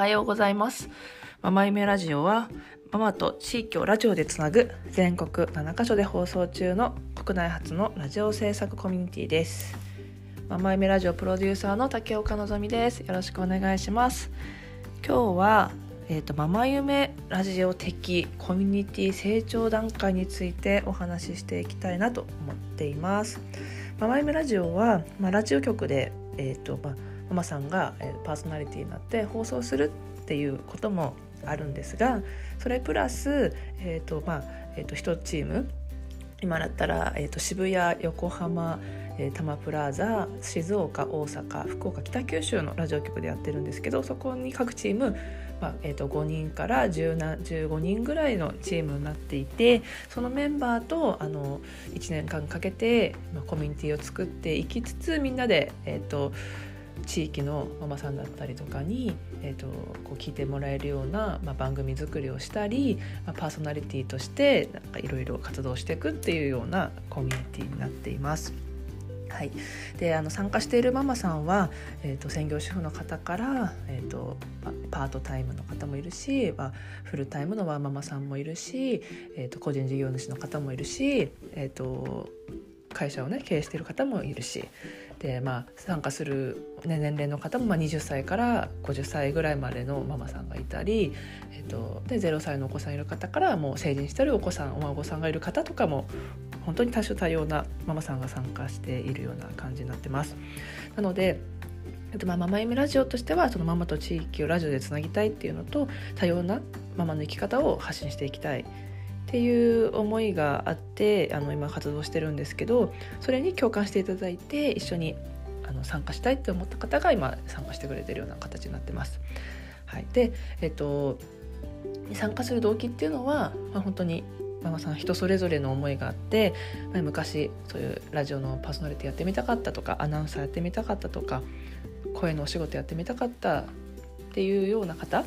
はようございます。ママ夢ラジオはママと地域をラジオでつなぐ全国7カ所で放送中の国内初のラジオ制作コミュニティです。ママ夢ラジオプロデューサーの竹岡のぞみです。よろしくお願いします。今日はえーと、ママ夢ラジオ的コミュニティ成長段階についてお話ししていきたいなと思っています。ママ夢ラジオは、まあ、ラジオ局で、えーとまあ、ママさんが、パーソナリティになって放送するっていうこともあるんですがそれプラス、えーとまあえーと、1チーム。今だったら、えーと、渋谷横浜、えー、多摩プラザ静岡大阪福岡北九州のラジオ局でやってるんですけどそこに各チームまあえー、と5人から15人ぐらいのチームになっていてそのメンバーとあの1年間かけて、まあ、コミュニティを作っていきつつみんなで、えーと地域のママさんだったりとかに、えーと、こう聞いてもらえるような、まあ、番組作りをしたり、まあ、パーソナリティとしていろいろ活動していくっていうようなコミュニティになっています。はい、であの参加しているママさんは、えーと、専業主婦の方から、えーと、パートタイムの方もいるし、まあ、フルタイムのワーママさんもいるし、えーと、個人事業主の方もいるし、えー、と会社をね経営している方もいるしで、まあ、参加する、ね、年齢の方もまあ20歳から50歳ぐらいまでのママさんがいたり、えー、とで0歳のお子さんいる方からもう成人してるお子さんお孫さんがいる方とかも本当に多種多様なママさんが参加しているような感じになってます。なのでまあ、ママ夢ラジオとしてはそのママと地域をラジオでつなぎたいっていうのと多様なママの生き方を発信していきたいっていう思いがあってあの今活動してるんですけどそれに共感していただいて一緒にあの参加したいって思った方が今参加してくれてるような形になってます。はい、で、えっと、参加する動機っていうのは、まあ、本当にママさん人それぞれの思いがあって、まあ、昔そういうラジオのパーソナリティやってみたかったとかアナウンサーやってみたかったとか声のお仕事やってみたかったっていうような方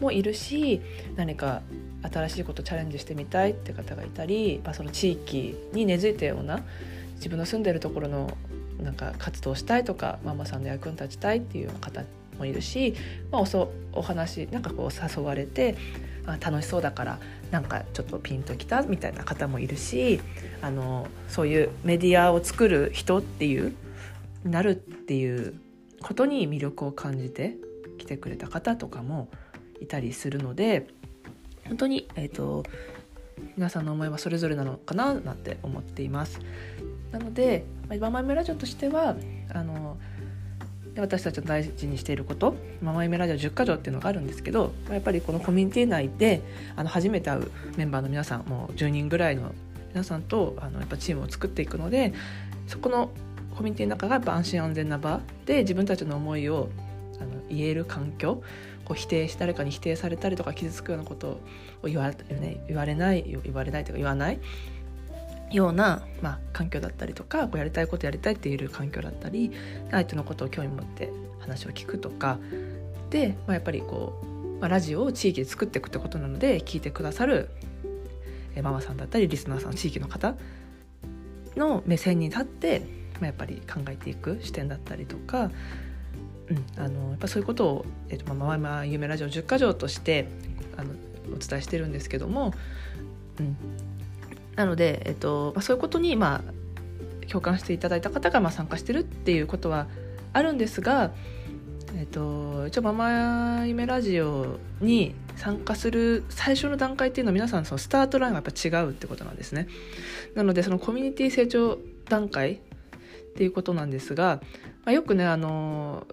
もいるし何か新しいことチャレンジしてみたいって方がいたり、まあ、その地域に根付いたような自分の住んでるところのなんか活動したいとかママさんの役に立ちたいっていうような方もいるし、まあ、おそお話なんかこう誘われてあ楽しそうだからなんかちょっとピンときたみたいな方もいるしあのそういうメディアを作る人っていうなるっていうことに魅力を感じて来てくれた方とかもいたりするので本当に、えーと、皆さんの思いはそれぞれなのかななんて思っています。なので「ママ夢ラジオ」としてはあの私たちの大事にしていること「ママ夢ラジオ10か条」っていうのがあるんですけどやっぱりこのコミュニティ内であの初めて会うメンバーの皆さんもう10人ぐらいの皆さんとあのやっぱチームを作っていくのでそこのコミュニティの中がやっぱ安心安全な場で自分たちの思いをあの言える環境こう否定し誰かに否定されたりとか傷つくようなことを言わ,、ね、言われない言われないというか言わないような、まあ、環境だったりとかこうやりたいことやりたいって言える環境だったり相手のことを興味持って話を聞くとかで、まあ、やっぱりこう、まあ、ラジオを地域で作っていくってことなので聞いてくださるママさんだったりリスナーさん地域の方の目線に立って、まあ、やっぱり考えていく視点だったりとかうん、あのやっぱそういうことを、えーとまあ、まあ夢ラジオ10か条としてあのお伝えしてるんですけども、うん、なので、えーとまあ、そういうことに、まあ、共感していただいた方が、まあ、参加してるっていうことはあるんですが、えーと、一応ママ夢ラジオに参加する最初の段階っていうのは皆さんそのスタートラインがやっぱ違うってことなんですね。なのでそのコミュニティ成長段階っていうことなんですが、まあ、よくねあの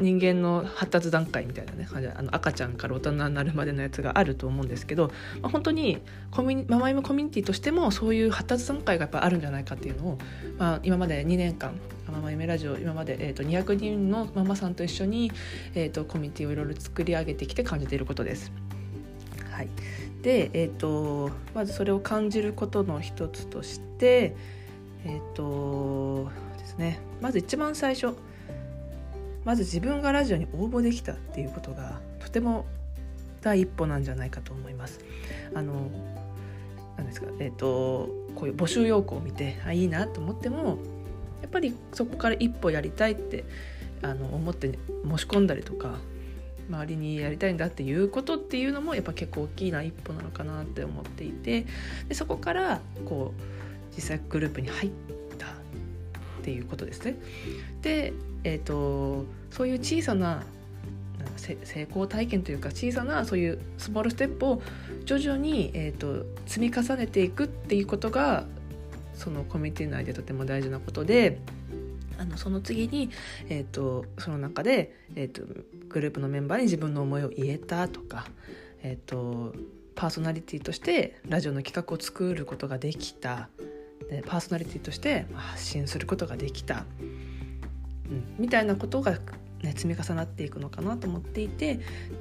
人間の発達段階みたいなねあの赤ちゃんから大人になるまでのやつがあると思うんですけど、まあ、本当にコミュママイムコミュニティとしてもそういう発達段階がやっぱあるんじゃないかっていうのを、まあ、今まで2年間ママ夢ラジオ今まで、えーと、200人のママさんと一緒に、えーと、コミュニティをいろいろ作り上げてきて感じていることです。はい、で、えーと、まずそれを感じることの一つとしてえっ、ー、とですね。まず一番最初。まず自分がラジオに応募できたっていうことがとても第一歩なんじゃないかと思います。あのなんですかえっ、ー、とこういう募集要項を見てあいいなと思ってもやっぱりそこから一歩やりたいってあの思って申し込んだりとか周りにやりたいんだっていうことっていうのもやっぱ結構大きな一歩なのかなって思っていてでそこからこう実際グループに入っっていうことですね。で、えーと、そういう小さな成功体験というか小さなそういうスモールステップを徐々に、えーと積み重ねていくっていうことがそのコミュニティ内でとても大事なことで。あのその次に、えーと、その中で、えーと、グループのメンバーに自分の思いを言えたとか、えーと、パーソナリティとしてラジオの企画を作ることができたでパーソナリティとして発信することができた、うん、みたいなことがね、積み重なっていくのかなと思っていて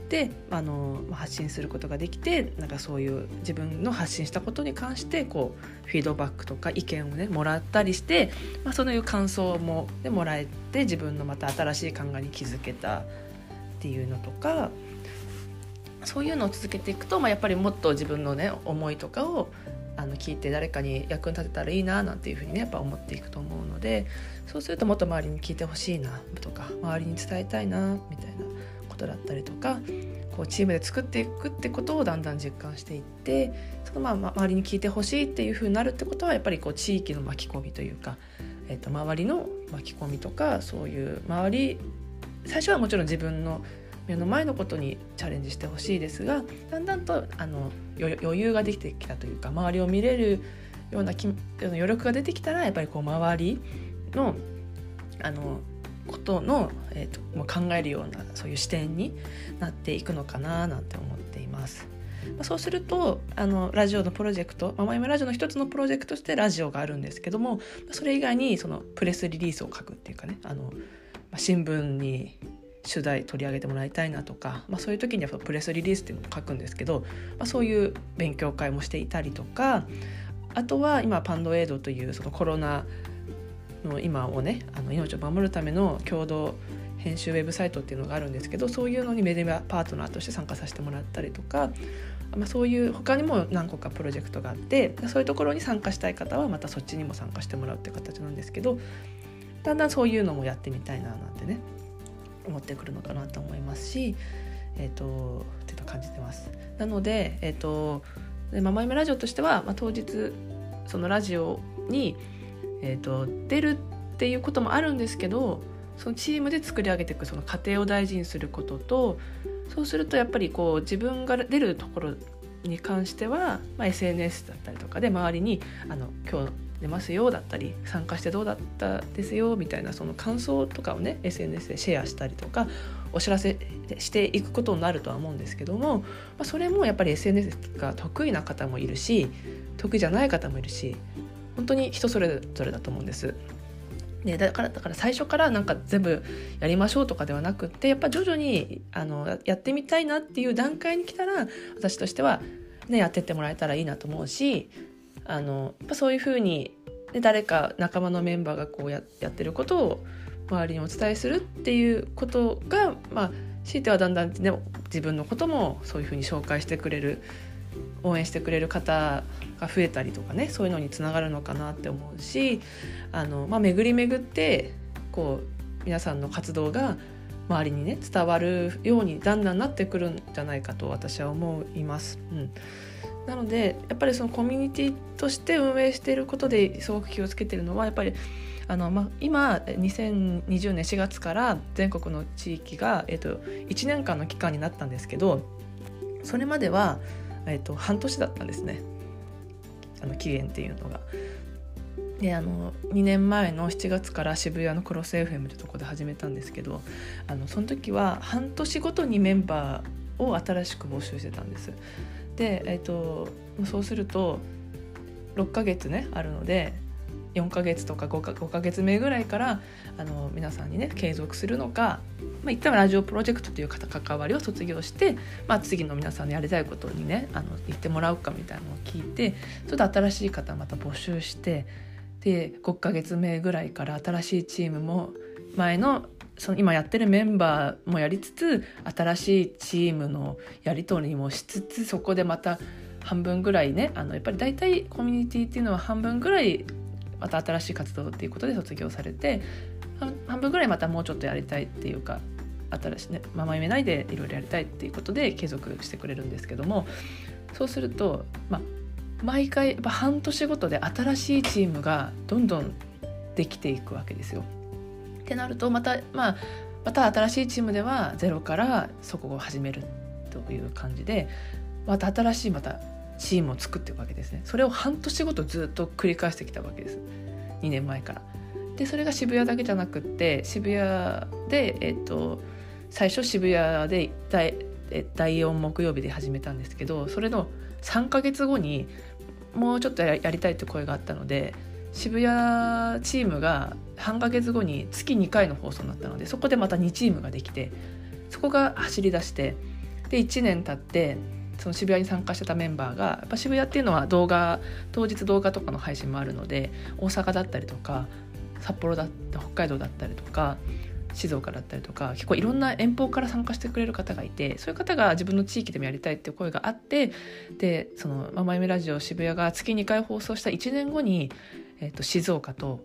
であの発信することができてなんかそういう自分の発信したことに関してこうフィードバックとか意見をねもらったりして、まあ、そういう感想も、ね、もらえて自分のまた新しい考えに気づけたっていうのとかそういうのを続けていくと、まあ、やっぱりもっと自分のね思いとかをあの聞いて誰かに役に立てたらいいななんていうふうにねやっぱ思っていくと思うのでそうするともっと周りに聞いてほしいなとか周りに伝えたいなみたいなことだったりとかこうチームで作っていくってことをだんだん実感していってそのまあ周りに聞いてほしいっていうふうになるってことはやっぱりこう地域の巻き込みというか、えー、と周りの巻き込みとかそういう周り最初はもちろん自分の目の前のことにチャレンジしてほしいですがだんだんとあの余裕ができてきたというか周りを見れるような余力が出てきたらやっぱりこう周りのあのことの、えーと、もう考えるようなそういう視点になっていくのかななんて思っています。まあ、そうするとあのラジオのプロジェクト「ママイメラジオ」の一つのプロジェクトとしてラジオがあるんですけどもそれ以外にそのプレスリリースを書くっていうかねあの、まあ、新聞に取材取り上げてもらいたいなとか、まあ、そういう時にはプレスリリースっていうのを書くんですけど、まあ、そういう勉強会もしていたりとかあとは今パンドエイドというそのコロナの今をねあの命を守るための共同編集ウェブサイトっていうのがあるんですけどそういうのにメディアパートナーとして参加させてもらったりとか、まあ、そういう他にも何個かプロジェクトがあってそういうところに参加したい方はまたそっちにも参加してもらうっていう形なんですけどだんだんそういうのもやってみたいななんてね思ってくるのかなと思いますし、えーと、ってと感じてます。なので、えーと、でママ夢ラジオとしては、まあ、当日そのラジオに、えーと、出るっていうこともあるんですけどそのチームで作り上げていくその過程を大事にすることとそうするとやっぱりこう自分が出るところに関しては、まあ、SNS だったりとかで周りにあの今日出ますよだったり参加してどうだったですよみたいなその感想とかをね SNS でシェアしたりとかお知らせしていくことになるとは思うんですけども、まあ、それもやっぱり SNS が得意な方もいるし得意じゃない方もいるし本当に人それぞれだと思うんです。ね、だからだから最初からなんか全部やりましょうとかではなくってやっぱ徐々にあのやってみたいなっていう段階に来たら私としては、ね、やってってもらえたらいいなと思うしあのやっぱそういうふうにで誰か仲間のメンバーがこうややってることを周りにお伝えするっていうことがまあ強いてはだんだん、ね、自分のこともそういうふうに紹介してくれる応援してくれる方が増えたりとかねそういうのにつながるのかなって思うしあの、まあ、巡り巡ってこう皆さんの活動が周りにね伝わるようにだんだんなってくるんじゃないかと私は思います。うんなのでやっぱりそのコミュニティとして運営していることですごく気をつけてるのはやっぱりあの、まあ、今2020年4月から全国の地域が、えー、と1年間の期間になったんですけどそれまでは、えー、と半年だったんですねあの期限っていうのが。であの2年前の7月から渋谷のクロス FM ってとこで始めたんですけどあのその時は半年ごとにメンバーを新しく募集してたんです。で、えーと、そうすると6ヶ月ねあるので4ヶ月とか 5, か5ヶ月目ぐらいからあの皆さんにね継続するのか、まあ、一旦ラジオプロジェクトという方関わりを卒業して、まあ、次の皆さんのやりたいことにねあの言ってもらうかみたいなのを聞いてちょっと新しい方また募集してで5ヶ月目ぐらいから新しいチームも前のその今やってるメンバーもやりつつ新しいチームのやり取りもしつつそこでまた半分ぐらいねあのやっぱり大体コミュニティっていうのは半分ぐらいまた新しい活動っていうことで卒業されて半分ぐらいまたもうちょっとやりたいっていうか新しいねママ夢ないでいろいろやりたいっていうことで継続してくれるんですけどもそうすると、まあ、毎回やっぱ半年ごとで新しいチームがどんどんできていくわけですよ。ってなるとまたまあまた新しいチームではゼロからそこを始めるという感じでまた新しいまたチームを作っていくわけですね。それを半年ごとずっと繰り返してきたわけです。2年前から。でそれが渋谷だけじゃなくって渋谷でえっ、と最初渋谷で第第4木曜日で始めたんですけどそれの3ヶ月後にもうちょっとやりたいって声があったので渋谷チームが半ヶ月後に月2回の放送になったのでそこでまた2チームができてそこが走り出してで1年経ってその渋谷に参加してたメンバーがやっぱ渋谷っていうのは動画当日動画とかの配信もあるので大阪だったりとか札幌だった北海道だったりとか静岡だったりとか結構いろんな遠方から参加してくれる方がいてそういう方が自分の地域でもやりたいっていう声があってでその「ママ夢ラジオ渋谷」が月2回放送した1年後に、えーと、静岡と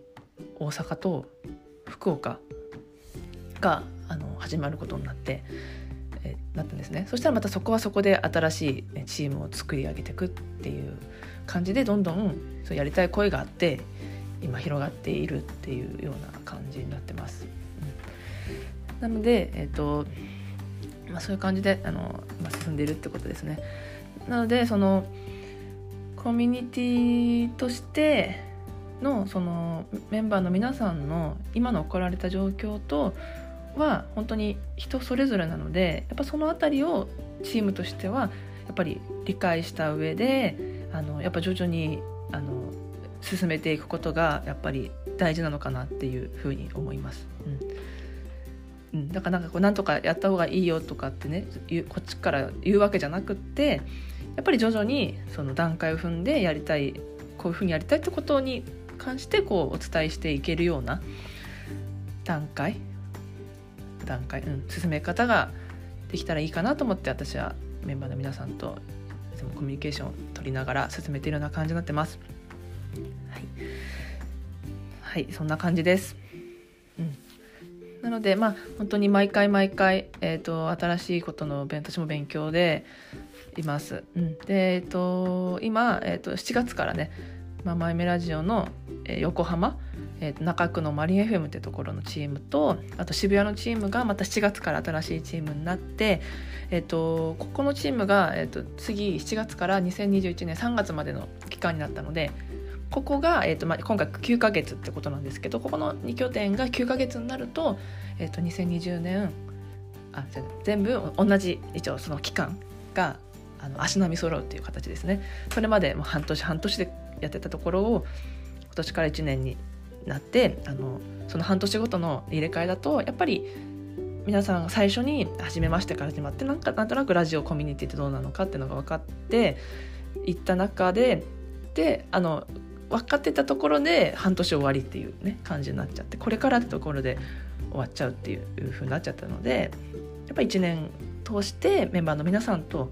大阪と福岡があの始まることになって。えなったんですねそしたらまたそこはそこで新しいチームを作り上げていくっていう感じでどんどんそうやりたい声があって今広がっているっていうような感じになってます。なので、えーとまあ、そういう感じであの、まあ、進んでいるってことですね。なのでそのコミュニティとしてのそのメンバーの皆さんの今の置かれた状況とは本当に人それぞれなのでやっぱその辺りをチームとしてはやっぱり理解した上であのやっぱ徐々にあの進めていくことがやっぱり大事なのかなっていうふうに思います。うんうん、だからなんかこうなんとかやった方がいいよとかってねこっちから言うわけじゃなくってやっぱり徐々にその段階を踏んでやりたいこういうふうにやりたいってことに関してこうお伝えしていけるような段階段階、うん、進め方ができたらいいかなと思って私はメンバーの皆さんといつもコミュニケーションを取りながら進めているような感じになってます。はい、はい、そんな感じです。うんなのでまあ本当に毎回毎回、えーと、新しいことの私も勉強でいます。うん、で、えーと、今、えーと、7月からね「ママイメラジオの」えー、横浜、えー、中区のマリン FM ってところのチームとあと渋谷のチームがまた7月から新しいチームになって、えー、とここのチームが、えー、と次7月から2021年3月までの期間になったのでここが、えーとまあ、今回9ヶ月ってことなんですけどここの2拠点が9ヶ月になると,、えー、と2020年あ全部同じ一応その期間があの足並み揃うっていう形ですね。それまでも半年半年でやってたところを今年から1年になってあのその半年ごとの入れ替えだとやっぱり皆さんが最初に初めましてから始まってなんかなんとなくラジオコミュニティってどうなのかっていうのが分かっていった中でであの分かってたところで半年終わりっていうね感じになっちゃってこれからってところで終わっちゃうっていう風になっちゃったのでやっぱ1年通してメンバーの皆さんと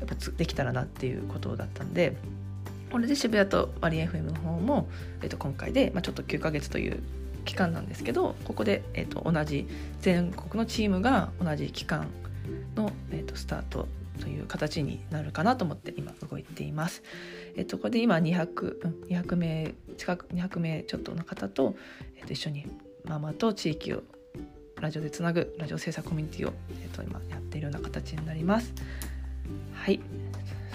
やっぱできたらなっていうことだったんでこれで渋谷とマリン FM の方も、えー、と今回で、まあ、ちょっと9ヶ月という期間なんですけどここで、えー、と同じ全国のチームが同じ期間の、えー、とスタートという形になるかなと思って今動いています。えっと、ここで今200、200名近く200名ちょっとの方と、えっと、一緒にママと地域をラジオでつなぐラジオ制作コミュニティを、えっと、今やっているような形になります。はい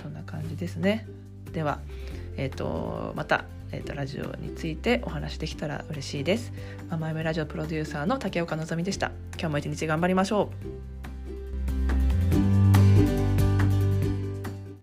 そんな感じですね。では、えっと、またえーと、ラジオについてお話できたら嬉しいです。ママ夢ラジオプロデューサーの竹岡のぞみでした。今日も一日頑張りましょう。